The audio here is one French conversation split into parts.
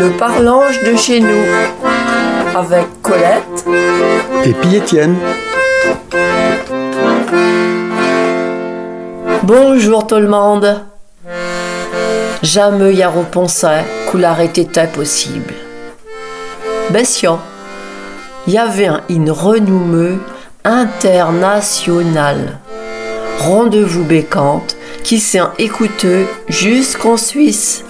Le parlange de chez nous avec Colette et puis Étienne. Bonjour tout le monde. Jamais y a repensé qu'il était possible. Bession, il y avait une renommée internationale. Rendez-vous bécante qui s'est écouté jusqu'en Suisse.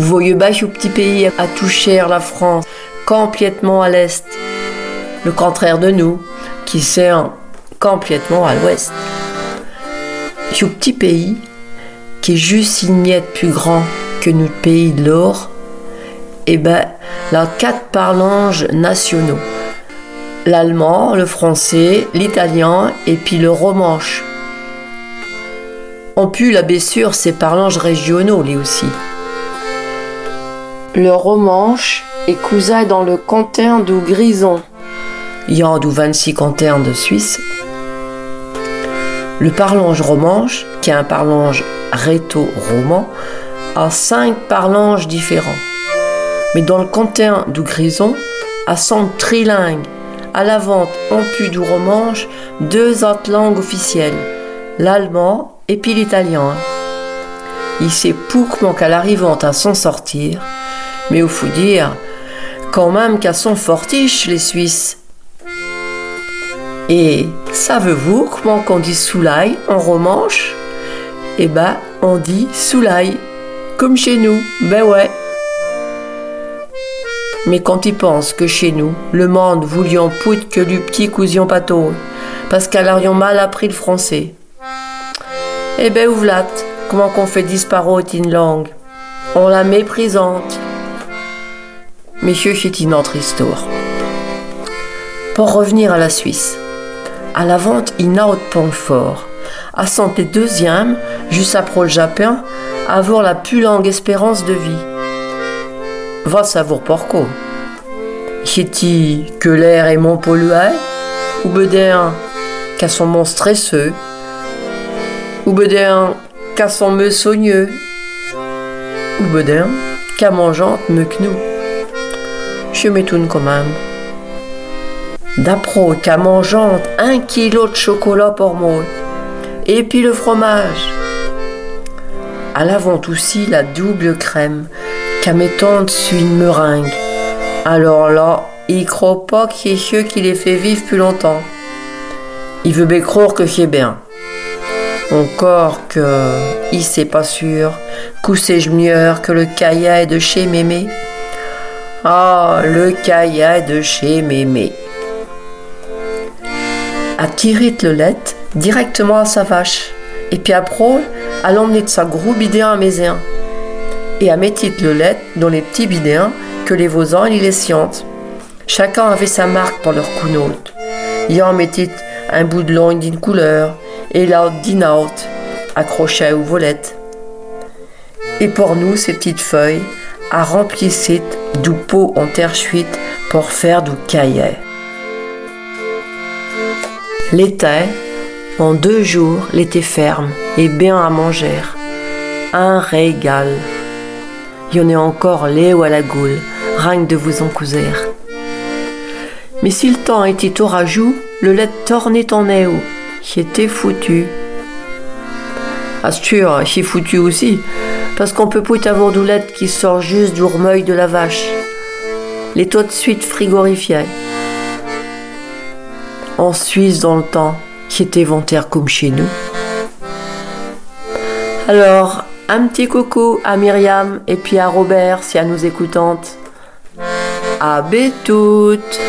Vous voyez bien ce petit pays à toucher la France, complètement à l'est. Le contraire de nous, qui s'est complètement à l'ouest. Ce petit pays, qui est juste une plus grand que notre pays de l'or, eh ben, a quatre parlanges nationaux. L'allemand, le français, l'italien et puis le romanche. On pu la sûr ces parlanges régionaux, lui aussi. Le romanche est cousin dans le canton du Grison. Il y a 26 cantons de Suisse. Le parlange romanche, qui est un parlange réto-roman, a cinq parlanges différents. Mais dans le canton du Grison, à son trilingue, à la vente en pu du romanche, deux autres langues officielles, l'allemand et puis l'italien. Il sait pouquement qu'à l'arrivant à s'en sortir, mais il faut dire quand même qu'à son fortiche les Suisses. Et savez-vous comment qu'on dit soulaille en romanche Eh ben, on dit soulaille, comme chez nous, ben ouais. Mais quand ils pensent que chez nous, le monde voulions pout que du petit cousion pâteau, parce qu'elle aurions mal appris le français. Eh ben, ouvlat, comment qu'on fait disparaître une langue? On la méprisante. Messieurs, c'est une autre histoire. Pour revenir à la Suisse, à la vente, il n'a point fort. À santé deuxième, juste après le Japon, avoir la plus longue espérance de vie. Va savoir pourquoi. Cest que l'air est mon pollué, ou bedin qu'à son mon stresseux, ou bedin qu'à son me soigneux, ou bedin qu'à mangeante me knou je m'étonne quand même. D'après qu'à mangeant un kilo de chocolat pour moi, et puis le fromage. À l'avant aussi la double crème, qu'à mettant dessus une meringue. Alors là, il croit pas qu'il ceux qui les fait vivre plus longtemps. Il veut bien croire que c'est bien. Encore que, il sait pas sûr, c'est mieux que le caillat de chez Mémé. Ah, le caillat de chez Mémé. A tiré le lait directement à sa vache. Et puis après, à l'emmener de sa gros bidéen à Mézéen. Et à mettre le lait dans les petits bidéens que les voisins y les scientent. Chacun avait sa marque pour leur counote. Y en mettait un bout de langue d'une couleur et l'autre d'une autre, accroché aux volettes. Et pour nous, ces petites feuilles, à remplir pot en terre chuite pour faire du caillet. L'été, en deux jours, l'été ferme et bien à manger. Un régal. Il y en a encore ou à la goule, rien de vous en couser. Mais si le temps était orageux, le lait tournait en éau. J'étais foutu. Astur, j'ai foutu aussi, parce qu'on peut pas avoir doulette qui sort juste du remeuil de la vache. Les taux de suite frigorifiés. En Suisse, dans le temps, qui était ventaire comme chez nous. Alors, un petit coucou à Myriam et puis à Robert si elle nous écoutante. À toutes